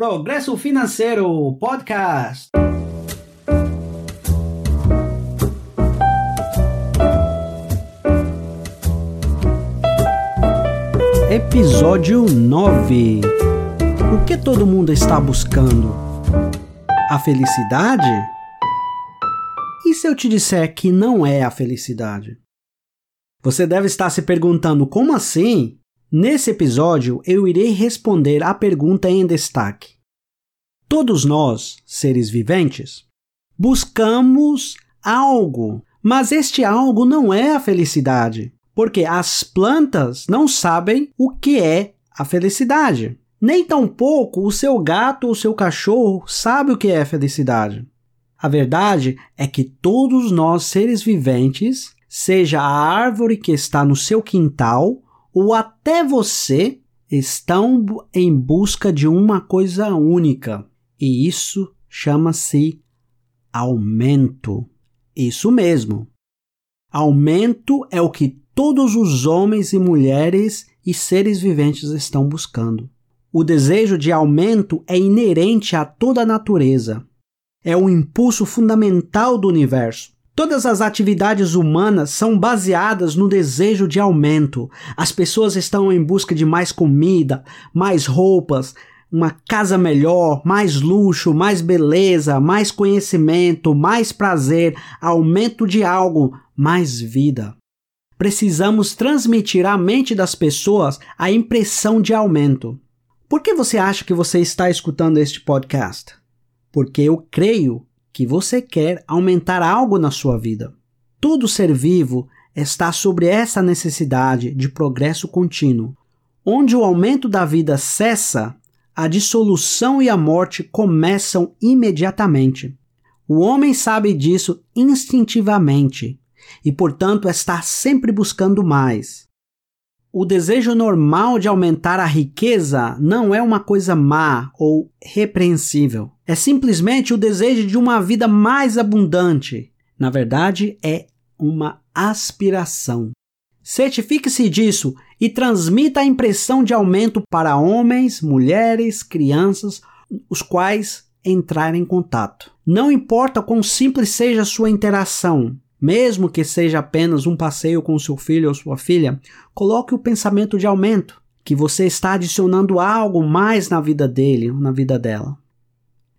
Progresso Financeiro Podcast. Episódio 9. O que todo mundo está buscando? A felicidade? E se eu te disser que não é a felicidade? Você deve estar se perguntando como assim? Nesse episódio, eu irei responder a pergunta em destaque. Todos nós, seres viventes, buscamos algo, mas este algo não é a felicidade, porque as plantas não sabem o que é a felicidade. Nem tampouco o seu gato ou seu cachorro sabe o que é felicidade. A verdade é que todos nós, seres viventes, seja a árvore que está no seu quintal ou até você, estão em busca de uma coisa única. E isso chama-se aumento. Isso mesmo. Aumento é o que todos os homens e mulheres e seres viventes estão buscando. O desejo de aumento é inerente a toda a natureza. É o impulso fundamental do universo. Todas as atividades humanas são baseadas no desejo de aumento. As pessoas estão em busca de mais comida, mais roupas, uma casa melhor, mais luxo, mais beleza, mais conhecimento, mais prazer, aumento de algo, mais vida. Precisamos transmitir à mente das pessoas a impressão de aumento. Por que você acha que você está escutando este podcast? Porque eu creio que você quer aumentar algo na sua vida. Todo ser vivo está sobre essa necessidade de progresso contínuo. Onde o aumento da vida cessa, a dissolução e a morte começam imediatamente. O homem sabe disso instintivamente e, portanto, está sempre buscando mais. O desejo normal de aumentar a riqueza não é uma coisa má ou repreensível. É simplesmente o desejo de uma vida mais abundante. Na verdade, é uma aspiração. Certifique-se disso e transmita a impressão de aumento para homens, mulheres, crianças, os quais entrarem em contato. Não importa quão simples seja a sua interação, mesmo que seja apenas um passeio com seu filho ou sua filha, coloque o pensamento de aumento, que você está adicionando algo mais na vida dele ou na vida dela.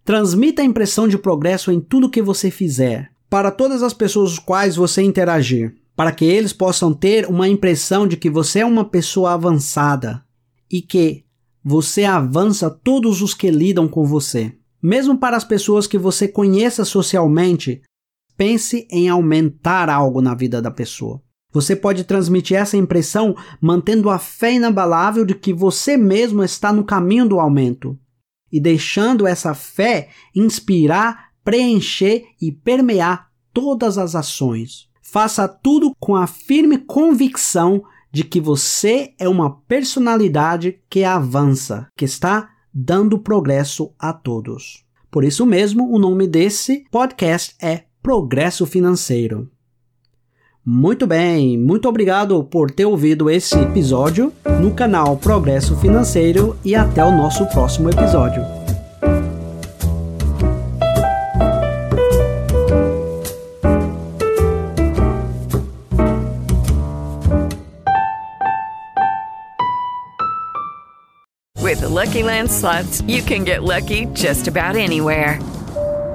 Transmita a impressão de progresso em tudo que você fizer, para todas as pessoas com quais você interagir, para que eles possam ter uma impressão de que você é uma pessoa avançada e que você avança todos os que lidam com você. Mesmo para as pessoas que você conheça socialmente, Pense em aumentar algo na vida da pessoa. Você pode transmitir essa impressão mantendo a fé inabalável de que você mesmo está no caminho do aumento e deixando essa fé inspirar, preencher e permear todas as ações. Faça tudo com a firme convicção de que você é uma personalidade que avança, que está dando progresso a todos. Por isso mesmo, o nome desse podcast é progresso financeiro. Muito bem, muito obrigado por ter ouvido esse episódio no canal Progresso Financeiro e até o nosso próximo episódio. Lucky Land slots, you can get lucky just about anywhere.